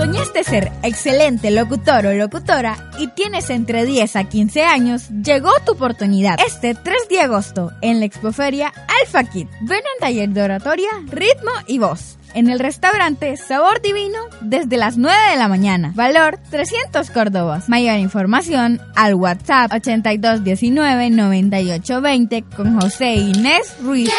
Soñaste ser excelente locutor o locutora y tienes entre 10 a 15 años, llegó tu oportunidad. Este 3 de agosto, en la expoferia Alpha Kid. Ven al taller de oratoria, ritmo y voz. En el restaurante Sabor Divino desde las 9 de la mañana. Valor 300 córdobas. Mayor información al WhatsApp 8219-9820 con José Inés Ruiz.